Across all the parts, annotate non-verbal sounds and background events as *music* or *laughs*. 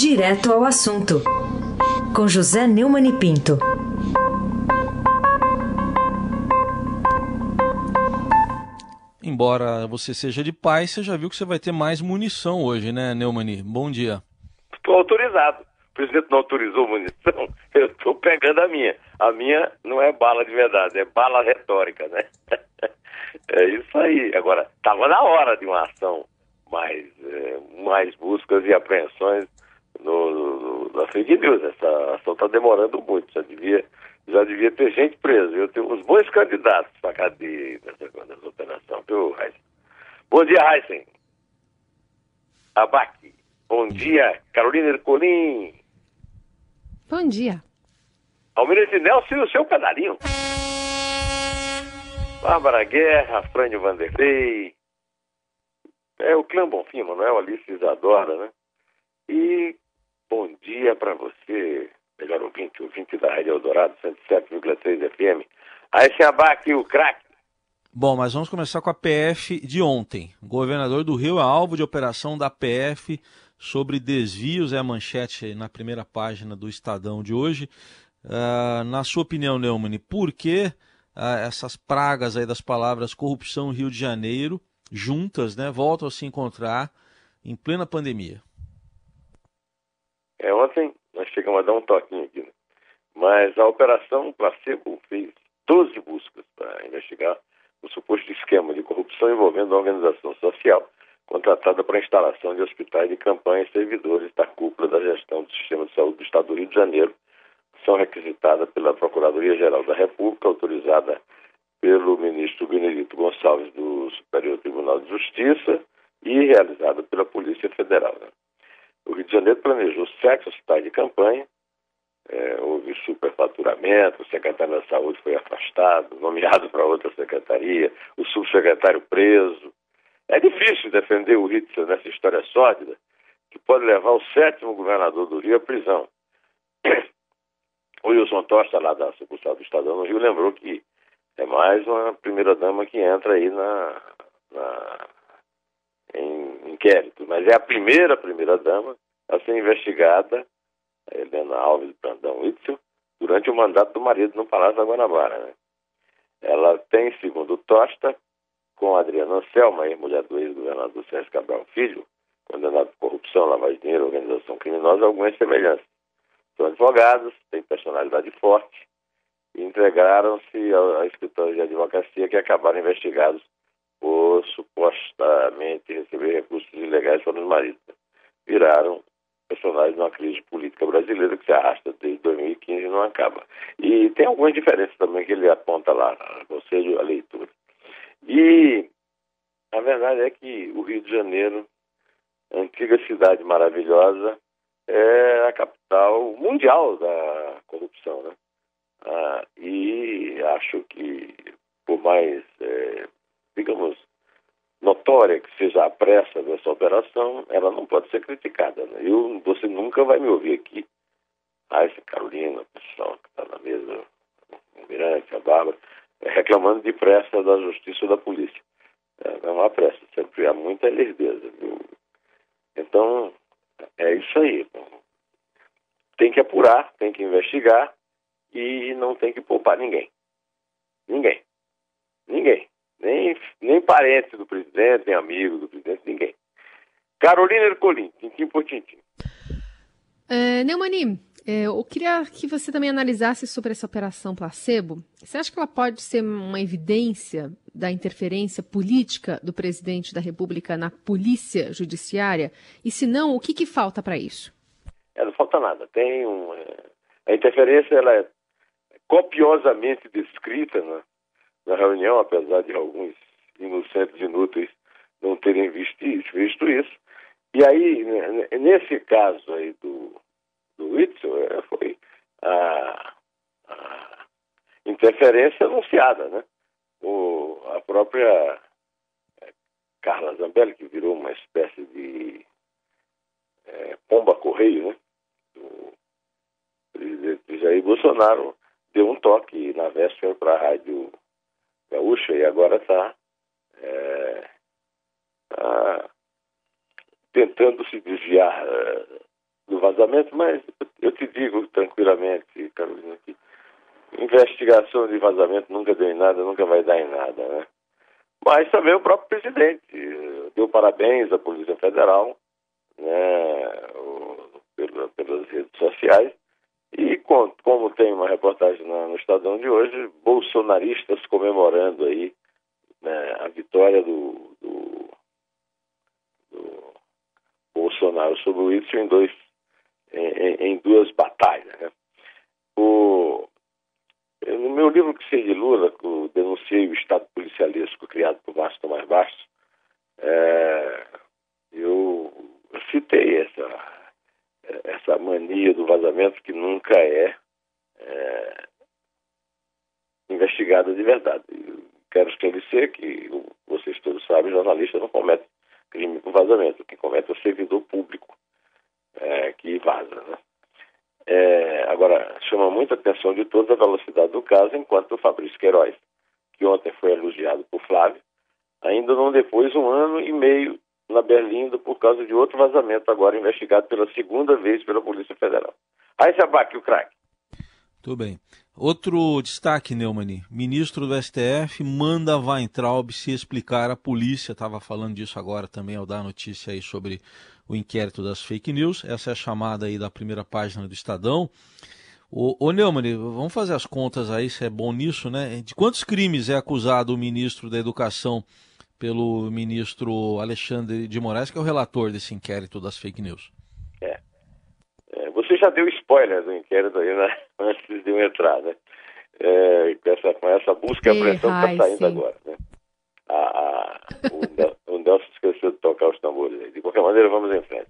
Direto ao assunto, com José Neumann e Pinto. Embora você seja de paz, você já viu que você vai ter mais munição hoje, né, Neumani? Bom dia. Estou autorizado. O presidente não autorizou munição, *laughs* eu estou pegando a minha. A minha não é bala de verdade, é bala retórica, né? *laughs* É isso aí. Agora, estava na hora de uma ação mais, é, mais buscas e apreensões no, no, na fake news. Essa ação está demorando muito. Já devia, já devia ter gente presa. Eu tenho uns bons candidatos para cadeia nessa, nessa operação, viu, Heisen? Bom dia, Heisen. Abaque. Bom dia, Carolina Ercolim. Bom dia. Almirante Nelson e o seu pedalinho. Bárbara Guerra, Frânio Vanderlei, é o clã Bonfim, Manuel Alice Isadora, né? E bom dia para você, melhor ouvinte, ouvinte da Rádio Eldorado, 107,3 FM. Aí se abaque o craque. Bom, mas vamos começar com a PF de ontem. O governador do Rio é alvo de operação da PF sobre desvios, é a manchete na primeira página do Estadão de hoje. Uh, na sua opinião, Neumann, por que uh, essas pragas aí das palavras corrupção Rio de Janeiro juntas, né, voltam a se encontrar em plena pandemia. É, ontem nós chegamos a dar um toquinho aqui, né? mas a Operação Placebo fez 12 buscas para investigar o suposto esquema de corrupção envolvendo a organização social contratada para a instalação de hospitais de campanha e servidores da cúpula da gestão do sistema de saúde do Estado do Rio de Janeiro, são requisitadas pela Procuradoria-Geral da República, autorizada pelo ministro Benedito Gonçalves do Superior Tribunal de Justiça e realizada pela Polícia Federal. Né? O Rio de Janeiro planejou sete hospitais de campanha, é, houve superfaturamento, o secretário da Saúde foi afastado, nomeado para outra secretaria, o subsecretário preso. É difícil defender o Ritzel nessa história sórdida, que pode levar o sétimo governador do Rio à prisão. O Wilson Tosta, lá da sucursal do Estadão no Rio, lembrou que é mais uma primeira-dama que entra aí na, na, inquérito. Mas é a primeira primeira-dama a ser investigada, a Helena Alves Brandão Itzel, durante o mandato do marido no Palácio da Guanabara. Né? Ela tem, segundo Tosta, com Adriana Anselma, mulher do ex-governador Sérgio Cabral Filho, condenado por corrupção, lavagem de dinheiro, organização criminosa, algumas semelhanças. São advogados, têm personalidade forte, entregaram-se a, a escritório de advocacia que acabaram investigados por supostamente receber recursos ilegais para os maridos. Viraram personagens de uma crise política brasileira que se arrasta desde 2015 e não acaba. E tem algumas diferenças também que ele aponta lá, aconselho a leitura. E a verdade é que o Rio de Janeiro, antiga cidade maravilhosa, é a capital mundial da corrupção, né? Ah, e acho que, por mais, notória que seja a pressa dessa operação, ela não pode ser criticada. Né? Eu, você nunca vai me ouvir aqui, a essa Carolina, o pessoal que está na mesa, o Mirante, a Bárbara, é, reclamando de pressa da justiça ou da polícia. É, não há pressa, sempre há muita lerdeza. Então, é isso aí. Tem que apurar, tem que investigar, e não tem que poupar. Ninguém. Ninguém. Nem, nem parente do presidente, nem amigo do presidente, ninguém. Carolina Ercolim, tintim por tintim. É, Neumani, é, eu queria que você também analisasse sobre essa operação placebo. Você acha que ela pode ser uma evidência da interferência política do presidente da República na polícia judiciária? E se não, o que, que falta para isso? É, não falta nada. Tem um, é, a interferência ela é copiosamente descrita na, na reunião, apesar de alguns inocentes inúteis não terem visto isso, visto isso. E aí, nesse caso aí do, do Whitson, é, foi a, a, interferência anunciada, né? O, a própria é, Carla Zambelli, que virou uma espécie de é, pomba correio, né? Do presidente Jair Bolsonaro, deu um toque na véspera para a Rádio Gaúcha e agora está é, tá tentando se desviar é, do vazamento, mas eu te digo tranquilamente, Carolina, que investigação de vazamento nunca deu em nada, nunca vai dar em nada, né? Mas também o próprio presidente deu parabéns à Polícia Federal, né, pelas redes sociais, e com, como tem uma reportagem no Estadão de hoje, bolsonaristas comemorando aí né, a vitória do, do, do, Bolsonaro sobre o Whitson em, dois, em, em duas batalhas. Né? O, no meu livro que sei de Lula, que eu denunciei o Estado policialesco criado por Márcio Tomás Bastos, é, eu citei essa essa mania do vazamento que nunca é, é investigada de verdade. Quero esclarecer que, vocês todos sabem, jornalista não comete crime por vazamento. Quem comete é o servidor público é, que vaza. Né? É, agora, chama muita atenção de toda a velocidade do caso, enquanto o Fabrício Queiroz, que ontem foi elogiado por Flávio, ainda não depois um ano e meio na Berlinda por causa de outro vazamento agora investigado pela segunda vez pela Polícia Federal. Aí se abaque o craque. Tudo bem. Outro destaque, Neumann. Ministro do STF manda Weintraub se explicar à polícia. Estava falando disso agora também ao dar a notícia aí sobre o inquérito das fake news. Essa é a chamada aí da primeira página do Estadão. Ô, ô vamos fazer as contas aí, se é bom nisso, né? De quantos crimes é acusado o ministro da Educação pelo ministro Alexandre de Moraes, que é o relator desse inquérito das fake news. É. é você já deu spoiler do inquérito aí, né? *laughs* Antes de eu entrar, né? É, com, essa, com essa busca e apreensão que está saindo sim. agora, né? A, a, o, o Nelson esqueceu de tocar os tambores aí. De qualquer maneira, vamos em frente.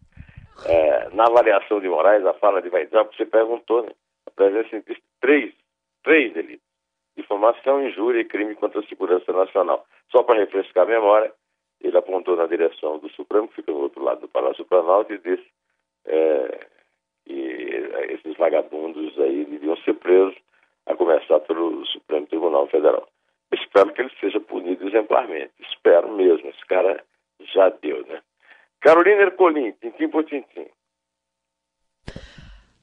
É, na avaliação de Moraes, a fala de Weizsäcker, você perguntou, né? A presença de três, três delitos. Difamação, injúria e crime contra a segurança nacional. Só para refrescar a memória, ele apontou na direção do Supremo, que fica do outro lado do Palácio Planalto, e disse é, que esses vagabundos aí deviam ser presos, a começar pelo Supremo Tribunal Federal. Espero que ele seja punido exemplarmente. Espero mesmo. Esse cara já deu, né? Carolina Ercolim, tintim por tintim.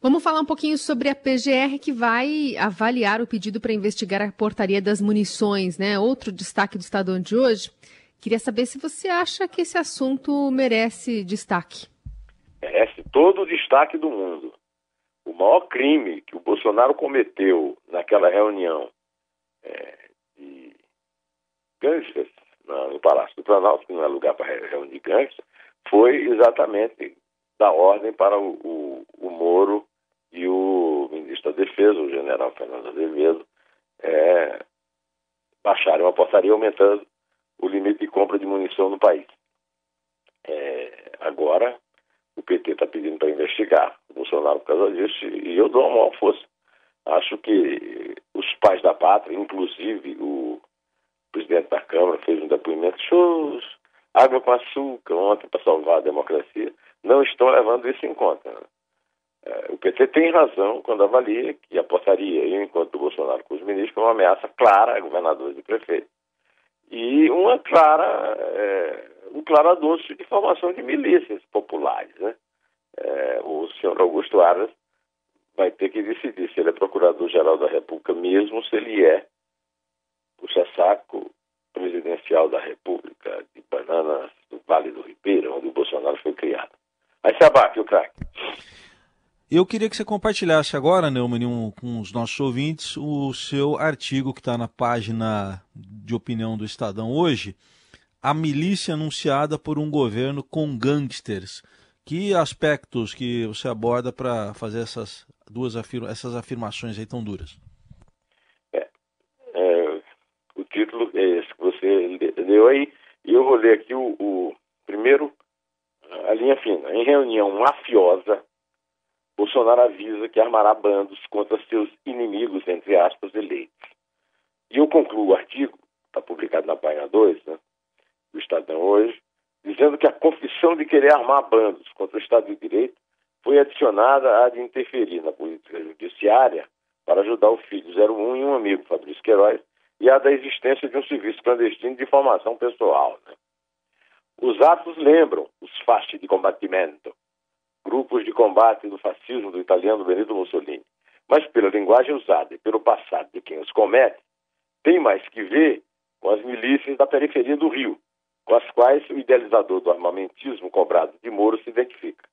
Vamos falar um pouquinho sobre a PGR que vai avaliar o pedido para investigar a portaria das munições, né? Outro destaque do Estadão de hoje. Queria saber se você acha que esse assunto merece destaque. Merece todo o destaque do mundo. O maior crime que o Bolsonaro cometeu naquela reunião é, de gangsters no Palácio do Planalto, que não é lugar para reunir gangsters, foi exatamente dar ordem para o, o, o Moro o general Fernando Azevedo, é, baixaram uma portaria aumentando o limite de compra de munição no país. É, agora, o PT está pedindo para investigar o Bolsonaro por causa disso e eu dou uma maior força. Acho que os pais da pátria, inclusive o presidente da Câmara, fez um depoimento, shows, água com açúcar ontem para salvar a democracia, não estão levando isso em conta. É, o PT tem razão quando avalia que a portaria e o Bolsonaro com os ministros foi uma ameaça clara a governadores e prefeitos. E uma clara, é, um claro anúncio de formação de milícias populares. Né? É, o senhor Augusto Aras vai ter que decidir se ele é procurador-geral da República mesmo, se ele é puxa-saco presidencial da República de Bananas do Vale do Ribeira, onde o Bolsonaro foi criado. Aí se abate o craque. Eu queria que você compartilhasse agora, Neumann, um, com os nossos ouvintes, o seu artigo que está na página de opinião do Estadão hoje, a milícia anunciada por um governo com gangsters. Que aspectos que você aborda para fazer essas duas afirma essas afirmações aí tão duras? É, é, o título é esse que você leu aí, e eu vou ler aqui o, o primeiro, a linha fina. Em reunião mafiosa Bolsonaro avisa que armará bandos contra seus inimigos, entre aspas, eleitos. E eu concluo o artigo, está publicado na página 2 né, do Estadão hoje, dizendo que a confissão de querer armar bandos contra o Estado de Direito foi adicionada à de interferir na política judiciária para ajudar o filho 01 e um amigo, Fabrício Queiroz, e a da existência de um serviço clandestino de informação pessoal. Né? Os atos lembram os fastes de combatimento, grupos de combate do fascismo do italiano Benito Mussolini, mas pela linguagem usada e pelo passado de quem os comete, tem mais que ver com as milícias da periferia do Rio, com as quais o idealizador do armamentismo cobrado de Moro se identifica.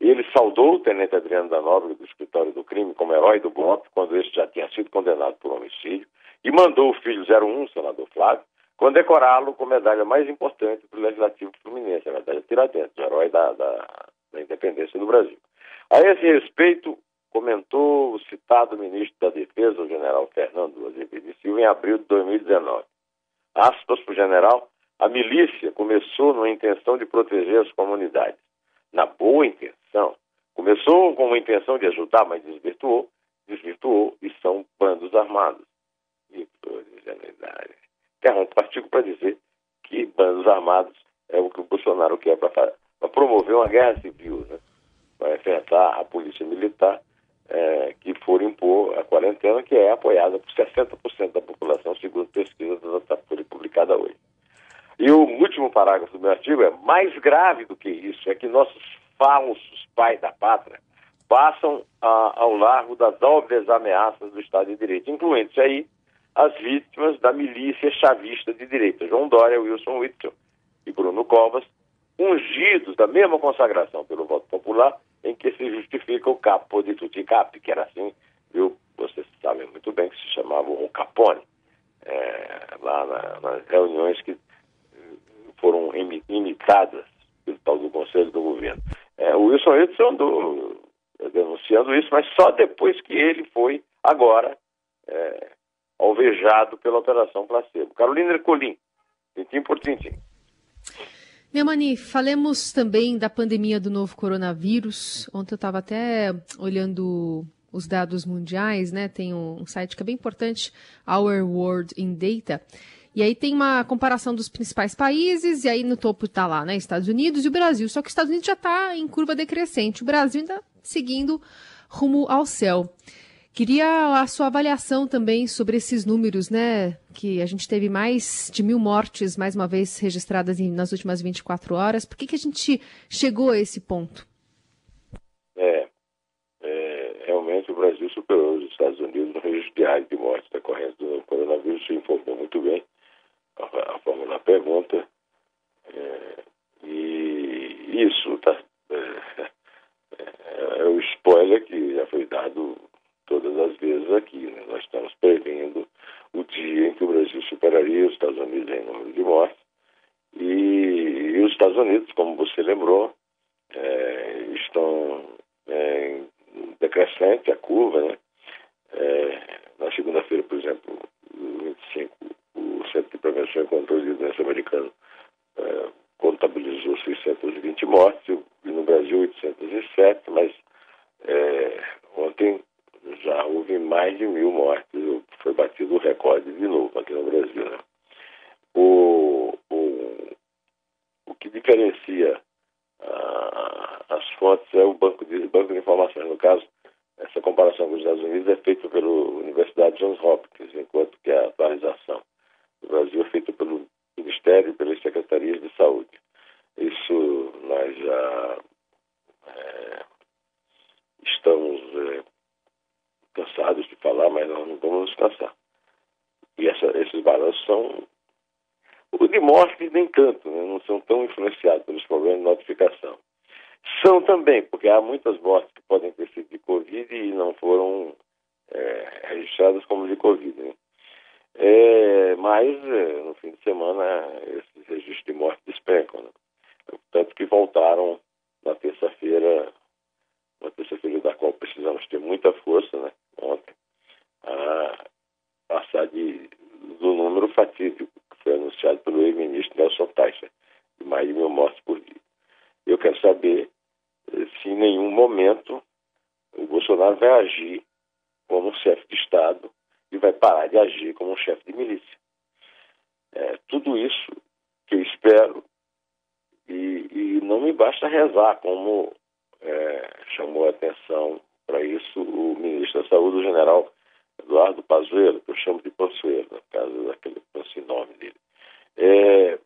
Ele saudou o tenente Adriano da Nóbrega do escritório do crime como herói do golpe, quando este já tinha sido condenado por homicídio, e mandou o filho 01, o senador Flávio, condecorá-lo com a medalha mais importante do Legislativo Fluminense, a medalha Tiradentes, herói da, da, da independência do Brasil. A esse respeito, comentou o citado ministro da Defesa, o general Fernando Azevedo Silva, em abril de 2019. Aspas para o general, a milícia começou numa intenção de proteger as comunidades. Na boa intenção. Começou com uma intenção de ajudar, mas desvirtuou, desvirtuou e são bandos armados. E ingenuidade. Interrompo o artigo para dizer que bandos armados é o que o Bolsonaro quer para promover uma guerra civil, né? para enfrentar a polícia militar é, que for impor a quarentena, que é apoiada por 60% da população, segundo pesquisa da Datafolha publicada hoje. E o último parágrafo do meu artigo é mais grave do que isso, é que nossos falsos pais da pátria passam a, ao largo das óbvias ameaças do Estado de Direito, incluindo-se aí as vítimas da milícia chavista de direita, João Dória, Wilson Witzel e Bruno Covas, ungidos da mesma consagração pelo voto popular em que se justifica o capo de Tuticap, que era assim, viu? Vocês sabem muito bem que se chamava o Capone, é, lá na, nas reuniões que foram imitadas pelo tal do Conselho do Governo. É, o Wilson Edson andou denunciando isso, mas só depois que ele foi, agora, é, alvejado pela Operação Placebo. Carolina Ercolim, tintim por tintim. Neumani, falemos também da pandemia do novo coronavírus. Ontem eu estava até olhando os dados mundiais, né? Tem um site que é bem importante, Our World in Data. E aí tem uma comparação dos principais países, e aí no topo está lá, né? Estados Unidos e o Brasil. Só que os Estados Unidos já está em curva decrescente. O Brasil ainda seguindo rumo ao céu. Queria a sua avaliação também sobre esses números, né? Que a gente teve mais de mil mortes, mais uma vez, registradas em, nas últimas 24 horas. Por que, que a gente chegou a esse ponto? É, é realmente o Brasil superou os Estados Unidos no registro diário de mortes decorrentes do coronavírus, se informou muito bem a, a forma da pergunta. É, e isso tá, é, é, é o spoiler que já foi dado todas as vezes aqui. Né? Nós estamos prevendo o dia em que o Brasil superaria os Estados Unidos em número de mortes. E, e os Estados Unidos, como você lembrou, é, estão é, decrescente a curva. Né? É, na segunda-feira, por exemplo, 25, o Centro de Prevenção e Controle de Doença Americano é, contabilizou 620 mortes, e no Brasil 807, mas é, ontem já houve mais de mil mortes. Foi batido o recorde de novo aqui no Brasil. Né? O, o, o que diferencia ah, as fontes é o banco de, banco de informações. No caso, essa comparação com os Estados Unidos é feita pela Universidade Johns Hopkins, enquanto que a atualização do Brasil é feita pelo Ministério pelas Secretarias de Saúde. Isso nós já é, estamos é, cansados de falar, mas nós não vamos nos cansar. E essa, esses balanços são. O de morte, nem tanto, né? não são tão influenciados pelos problemas de notificação. São também, porque há muitas mortes que podem ter sido de Covid e não foram é, registradas como de Covid. Né? É, mas, é, no fim de semana, esses registros de morte despencam. Né? Tanto que voltaram na terça-feira uma terça-feira da qual precisamos ter muita força, né, ontem, a passar de, do número fatídico que foi anunciado pelo ex-ministro Nelson Teicher, de mais de mil mortes por dia. Eu quero saber eh, se em nenhum momento o Bolsonaro vai agir como um chefe de Estado e vai parar de agir como um chefe de milícia. É, tudo isso que eu espero e, e não me basta rezar como é, chamou a atenção para isso o ministro da Saúde, o general Eduardo Pazuello, que eu chamo de Pazuello, por causa daquele nome dele. É,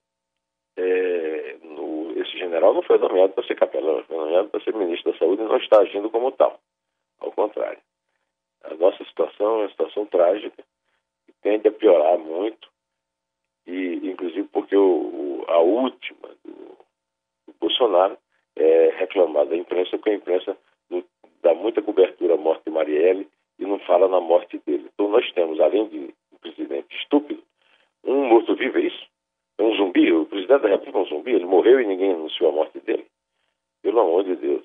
é, no, esse general não foi nomeado para ser capelão, foi nomeado para ser ministro da Saúde e não está agindo como tal. Ao contrário. A nossa situação é uma situação trágica, que tende a piorar muito, e inclusive porque o, o, a última do, do, Bolsonaro é reclamada da imprensa, porque a imprensa dá muita cobertura à morte de Marielle e não fala na morte dele. Então nós temos, além de um presidente estúpido, um morto-vivo, é isso? É um zumbi? O presidente da República é um zumbi? Ele morreu e ninguém anunciou a morte dele? Pelo amor de Deus.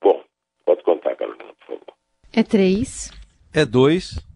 Bom, pode contar, Carolina, por favor. É três. É dois.